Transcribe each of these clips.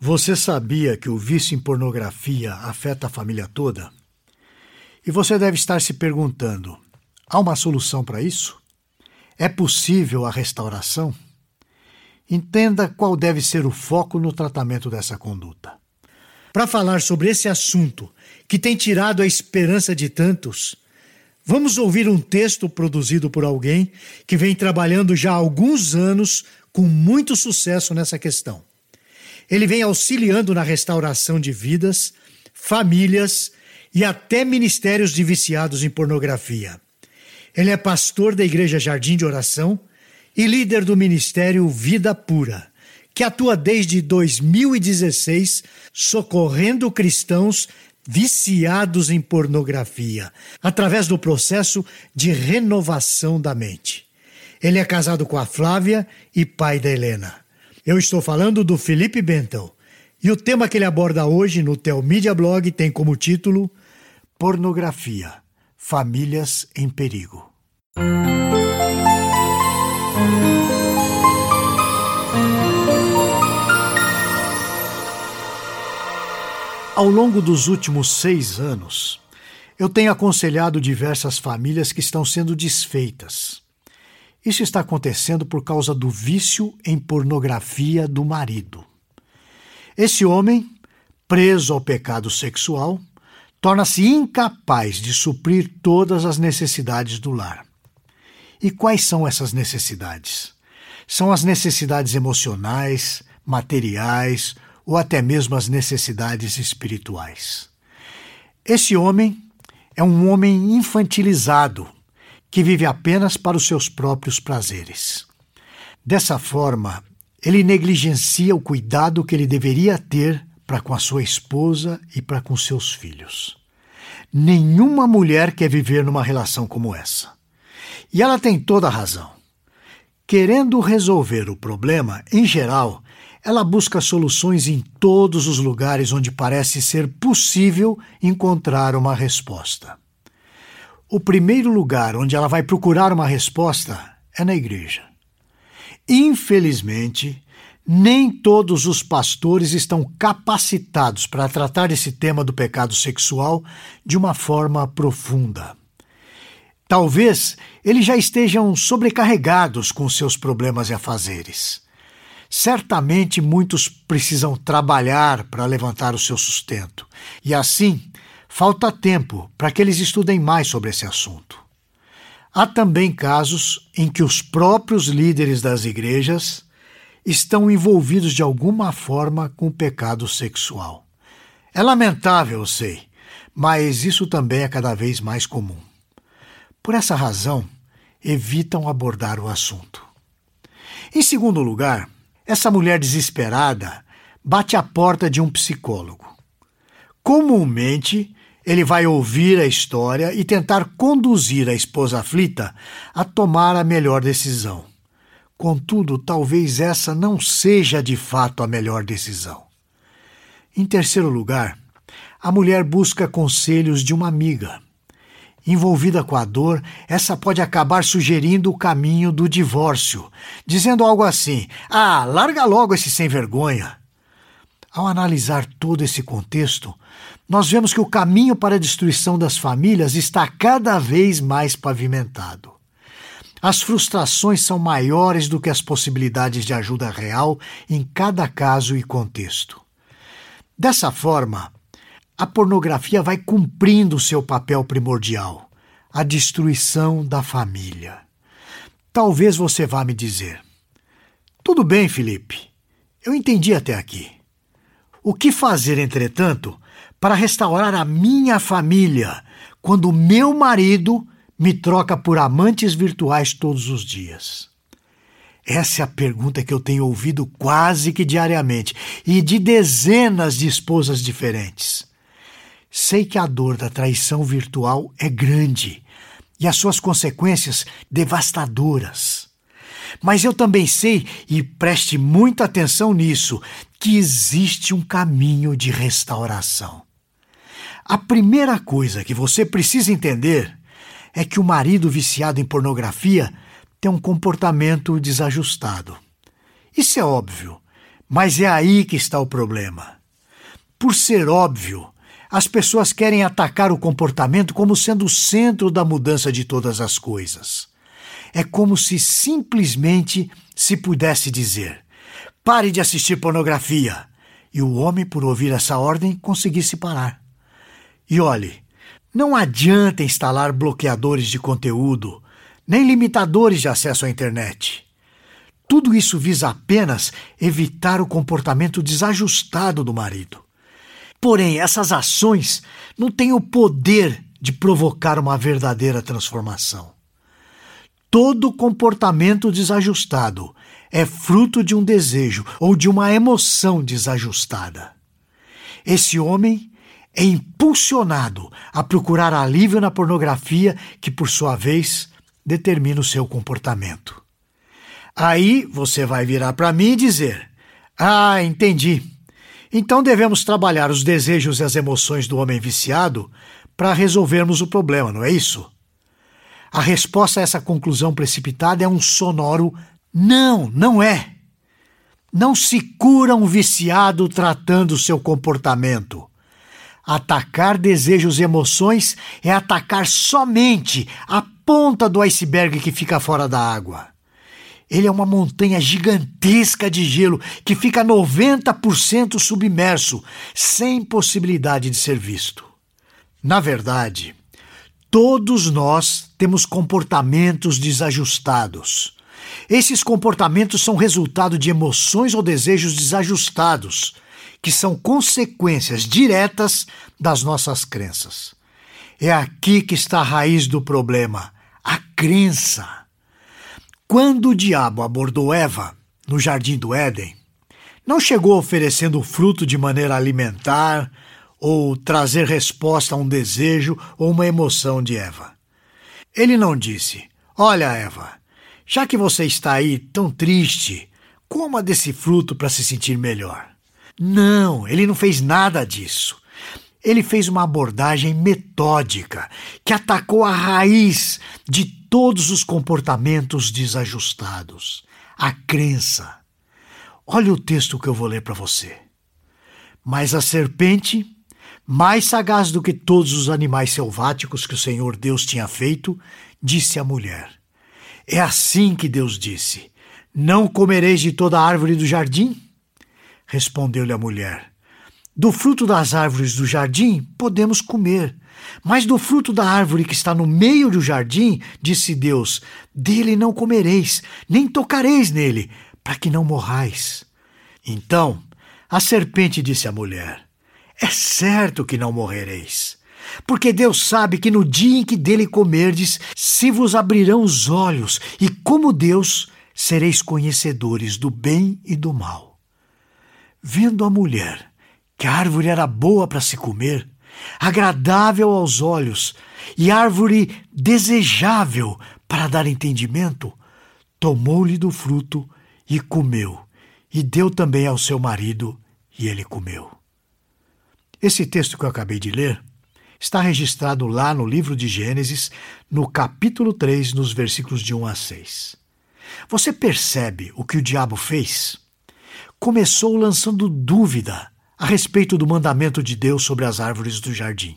Você sabia que o vício em pornografia afeta a família toda? E você deve estar se perguntando: há uma solução para isso? É possível a restauração? Entenda qual deve ser o foco no tratamento dessa conduta. Para falar sobre esse assunto que tem tirado a esperança de tantos, vamos ouvir um texto produzido por alguém que vem trabalhando já há alguns anos com muito sucesso nessa questão. Ele vem auxiliando na restauração de vidas, famílias e até ministérios de viciados em pornografia. Ele é pastor da Igreja Jardim de Oração e líder do ministério Vida Pura, que atua desde 2016 socorrendo cristãos viciados em pornografia, através do processo de renovação da mente. Ele é casado com a Flávia e pai da Helena. Eu estou falando do Felipe Bentel. E o tema que ele aborda hoje no Telmídia Blog tem como título Pornografia Famílias em Perigo. Ao longo dos últimos seis anos, eu tenho aconselhado diversas famílias que estão sendo desfeitas isso está acontecendo por causa do vício em pornografia do marido. Esse homem, preso ao pecado sexual, torna-se incapaz de suprir todas as necessidades do lar. E quais são essas necessidades? São as necessidades emocionais, materiais ou até mesmo as necessidades espirituais. Esse homem é um homem infantilizado que vive apenas para os seus próprios prazeres. Dessa forma, ele negligencia o cuidado que ele deveria ter para com a sua esposa e para com seus filhos. Nenhuma mulher quer viver numa relação como essa. E ela tem toda a razão. Querendo resolver o problema, em geral, ela busca soluções em todos os lugares onde parece ser possível encontrar uma resposta. O primeiro lugar onde ela vai procurar uma resposta é na igreja. Infelizmente, nem todos os pastores estão capacitados para tratar esse tema do pecado sexual de uma forma profunda. Talvez eles já estejam sobrecarregados com seus problemas e afazeres. Certamente muitos precisam trabalhar para levantar o seu sustento, e assim falta tempo para que eles estudem mais sobre esse assunto. Há também casos em que os próprios líderes das igrejas estão envolvidos de alguma forma com o pecado sexual. É lamentável, eu sei, mas isso também é cada vez mais comum. Por essa razão, evitam abordar o assunto. Em segundo lugar, essa mulher desesperada bate à porta de um psicólogo. Comumente, ele vai ouvir a história e tentar conduzir a esposa aflita a tomar a melhor decisão. Contudo, talvez essa não seja de fato a melhor decisão. Em terceiro lugar, a mulher busca conselhos de uma amiga. Envolvida com a dor, essa pode acabar sugerindo o caminho do divórcio, dizendo algo assim: Ah, larga logo esse sem vergonha. Ao analisar todo esse contexto, nós vemos que o caminho para a destruição das famílias está cada vez mais pavimentado. As frustrações são maiores do que as possibilidades de ajuda real em cada caso e contexto. Dessa forma, a pornografia vai cumprindo seu papel primordial, a destruição da família. Talvez você vá me dizer: Tudo bem, Felipe, eu entendi até aqui. O que fazer, entretanto, para restaurar a minha família quando meu marido me troca por amantes virtuais todos os dias? Essa é a pergunta que eu tenho ouvido quase que diariamente e de dezenas de esposas diferentes. Sei que a dor da traição virtual é grande e as suas consequências devastadoras. Mas eu também sei, e preste muita atenção nisso, que existe um caminho de restauração. A primeira coisa que você precisa entender é que o marido viciado em pornografia tem um comportamento desajustado. Isso é óbvio, Mas é aí que está o problema. Por ser óbvio, as pessoas querem atacar o comportamento como sendo o centro da mudança de todas as coisas. É como se simplesmente se pudesse dizer: pare de assistir pornografia, e o homem, por ouvir essa ordem, conseguisse parar. E olhe, não adianta instalar bloqueadores de conteúdo, nem limitadores de acesso à internet. Tudo isso visa apenas evitar o comportamento desajustado do marido. Porém, essas ações não têm o poder de provocar uma verdadeira transformação. Todo comportamento desajustado é fruto de um desejo ou de uma emoção desajustada. Esse homem é impulsionado a procurar alívio na pornografia, que, por sua vez, determina o seu comportamento. Aí você vai virar para mim e dizer: Ah, entendi. Então devemos trabalhar os desejos e as emoções do homem viciado para resolvermos o problema, não é isso? A resposta a essa conclusão precipitada é um sonoro não, não é. Não se cura um viciado tratando seu comportamento. Atacar desejos e emoções é atacar somente a ponta do iceberg que fica fora da água. Ele é uma montanha gigantesca de gelo que fica 90% submerso, sem possibilidade de ser visto. Na verdade, todos nós temos comportamentos desajustados. Esses comportamentos são resultado de emoções ou desejos desajustados, que são consequências diretas das nossas crenças. É aqui que está a raiz do problema, a crença. Quando o diabo abordou Eva no jardim do Éden, não chegou oferecendo o fruto de maneira alimentar ou trazer resposta a um desejo ou uma emoção de Eva. Ele não disse: Olha, Eva, já que você está aí tão triste, coma desse fruto para se sentir melhor. Não, ele não fez nada disso. Ele fez uma abordagem metódica que atacou a raiz de todos os comportamentos desajustados, a crença. Olha o texto que eu vou ler para você. Mas a serpente, mais sagaz do que todos os animais selváticos que o Senhor Deus tinha feito, disse à mulher: é assim que Deus disse: Não comereis de toda árvore do jardim? Respondeu-lhe a mulher: Do fruto das árvores do jardim podemos comer. Mas do fruto da árvore que está no meio do jardim, disse Deus: Dele não comereis, nem tocareis nele, para que não morrais. Então a serpente disse à mulher: É certo que não morrereis. Porque Deus sabe que no dia em que dele comerdes, se vos abrirão os olhos, e como Deus, sereis conhecedores do bem e do mal. Vendo a mulher que a árvore era boa para se comer, agradável aos olhos e árvore desejável para dar entendimento, tomou-lhe do fruto e comeu, e deu também ao seu marido, e ele comeu. Esse texto que eu acabei de ler está registrado lá no livro de Gênesis, no capítulo 3, nos versículos de 1 a 6. Você percebe o que o diabo fez? Começou lançando dúvida a respeito do mandamento de Deus sobre as árvores do jardim.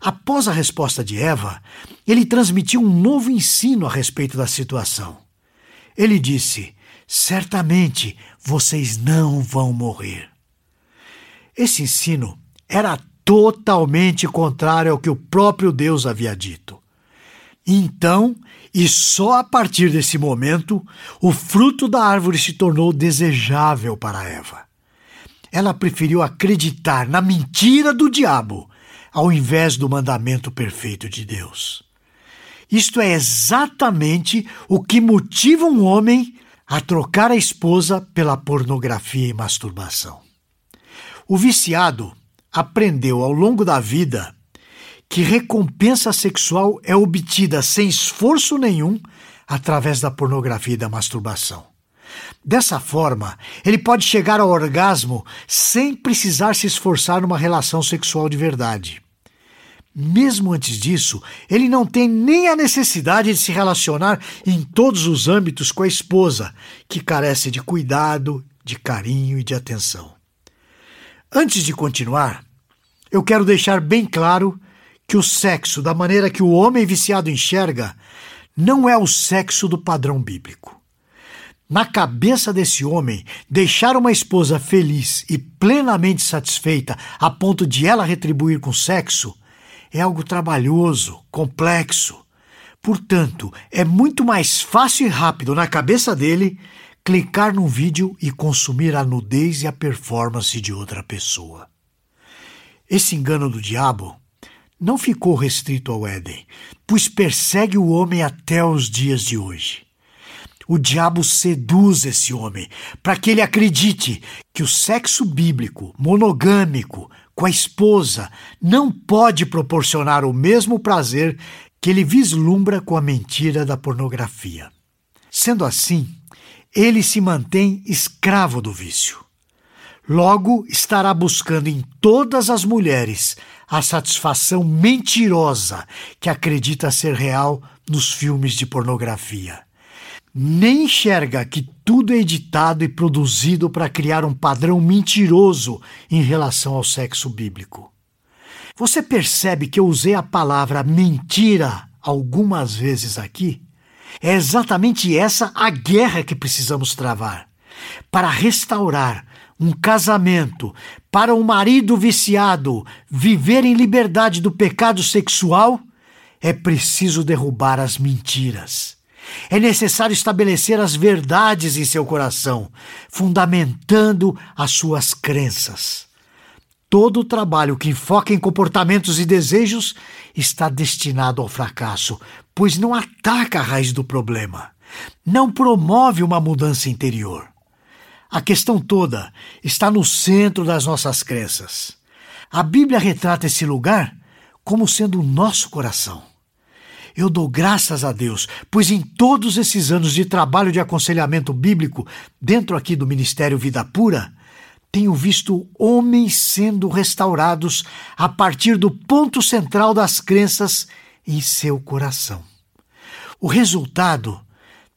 Após a resposta de Eva, ele transmitiu um novo ensino a respeito da situação. Ele disse: Certamente vocês não vão morrer. Esse ensino era totalmente contrário ao que o próprio Deus havia dito. Então, e só a partir desse momento, o fruto da árvore se tornou desejável para Eva. Ela preferiu acreditar na mentira do diabo ao invés do mandamento perfeito de Deus. Isto é exatamente o que motiva um homem a trocar a esposa pela pornografia e masturbação. O viciado aprendeu ao longo da vida que recompensa sexual é obtida sem esforço nenhum através da pornografia e da masturbação. Dessa forma, ele pode chegar ao orgasmo sem precisar se esforçar numa relação sexual de verdade. Mesmo antes disso, ele não tem nem a necessidade de se relacionar em todos os âmbitos com a esposa, que carece de cuidado, de carinho e de atenção. Antes de continuar, eu quero deixar bem claro que o sexo, da maneira que o homem viciado enxerga, não é o sexo do padrão bíblico. Na cabeça desse homem, deixar uma esposa feliz e plenamente satisfeita a ponto de ela retribuir com sexo é algo trabalhoso, complexo. Portanto, é muito mais fácil e rápido na cabeça dele clicar num vídeo e consumir a nudez e a performance de outra pessoa. Esse engano do diabo não ficou restrito ao Éden, pois persegue o homem até os dias de hoje. O diabo seduz esse homem para que ele acredite que o sexo bíblico, monogâmico, com a esposa, não pode proporcionar o mesmo prazer que ele vislumbra com a mentira da pornografia. Sendo assim, ele se mantém escravo do vício. Logo, estará buscando em todas as mulheres a satisfação mentirosa que acredita ser real nos filmes de pornografia. Nem enxerga que tudo é editado e produzido para criar um padrão mentiroso em relação ao sexo bíblico. Você percebe que eu usei a palavra mentira algumas vezes aqui? É exatamente essa a guerra que precisamos travar para restaurar um casamento, para um marido viciado viver em liberdade do pecado sexual, é preciso derrubar as mentiras. É necessário estabelecer as verdades em seu coração, fundamentando as suas crenças. Todo o trabalho que enfoca em comportamentos e desejos está destinado ao fracasso, pois não ataca a raiz do problema, não promove uma mudança interior. A questão toda está no centro das nossas crenças. A Bíblia retrata esse lugar como sendo o nosso coração. Eu dou graças a Deus, pois em todos esses anos de trabalho de aconselhamento bíblico dentro aqui do Ministério Vida Pura, tenho visto homens sendo restaurados a partir do ponto central das crenças em seu coração. O resultado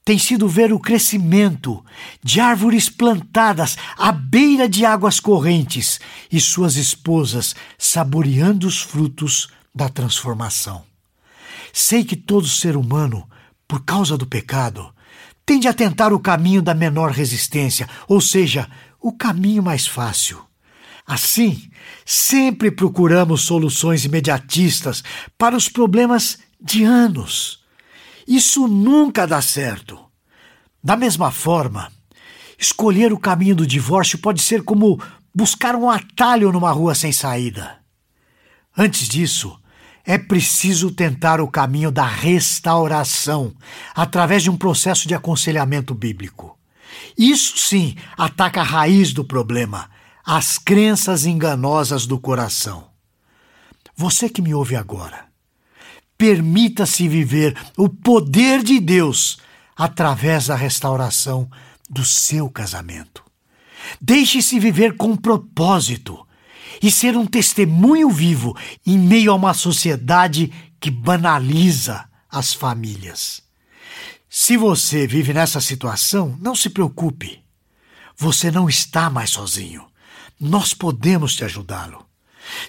tem sido ver o crescimento de árvores plantadas à beira de águas correntes e suas esposas saboreando os frutos da transformação. Sei que todo ser humano, por causa do pecado, tende a tentar o caminho da menor resistência, ou seja, o caminho mais fácil. Assim, sempre procuramos soluções imediatistas para os problemas de anos. Isso nunca dá certo. Da mesma forma, escolher o caminho do divórcio pode ser como buscar um atalho numa rua sem saída. Antes disso, é preciso tentar o caminho da restauração através de um processo de aconselhamento bíblico. Isso sim ataca a raiz do problema, as crenças enganosas do coração. Você que me ouve agora, Permita-se viver o poder de Deus através da restauração do seu casamento. Deixe-se viver com propósito e ser um testemunho vivo em meio a uma sociedade que banaliza as famílias. Se você vive nessa situação, não se preocupe. Você não está mais sozinho. Nós podemos te ajudá-lo.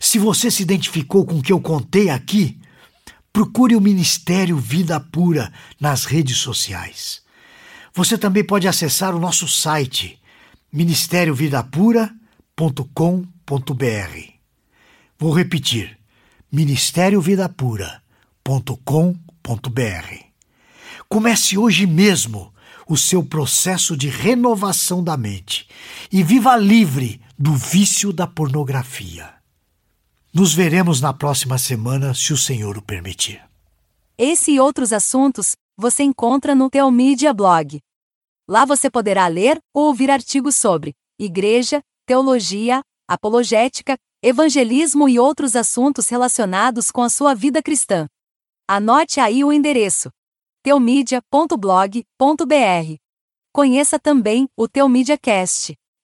Se você se identificou com o que eu contei aqui, Procure o Ministério Vida Pura nas redes sociais. Você também pode acessar o nosso site ministériovidapura.com.br. Vou repetir: ministériovidapura.com.br. Comece hoje mesmo o seu processo de renovação da mente e viva livre do vício da pornografia. Nos veremos na próxima semana, se o Senhor o permitir. Esse e outros assuntos você encontra no Teomídia Blog. Lá você poderá ler ou ouvir artigos sobre igreja, teologia, apologética, evangelismo e outros assuntos relacionados com a sua vida cristã. Anote aí o endereço: teomídia.blog.br. Conheça também o Teomídia Cast,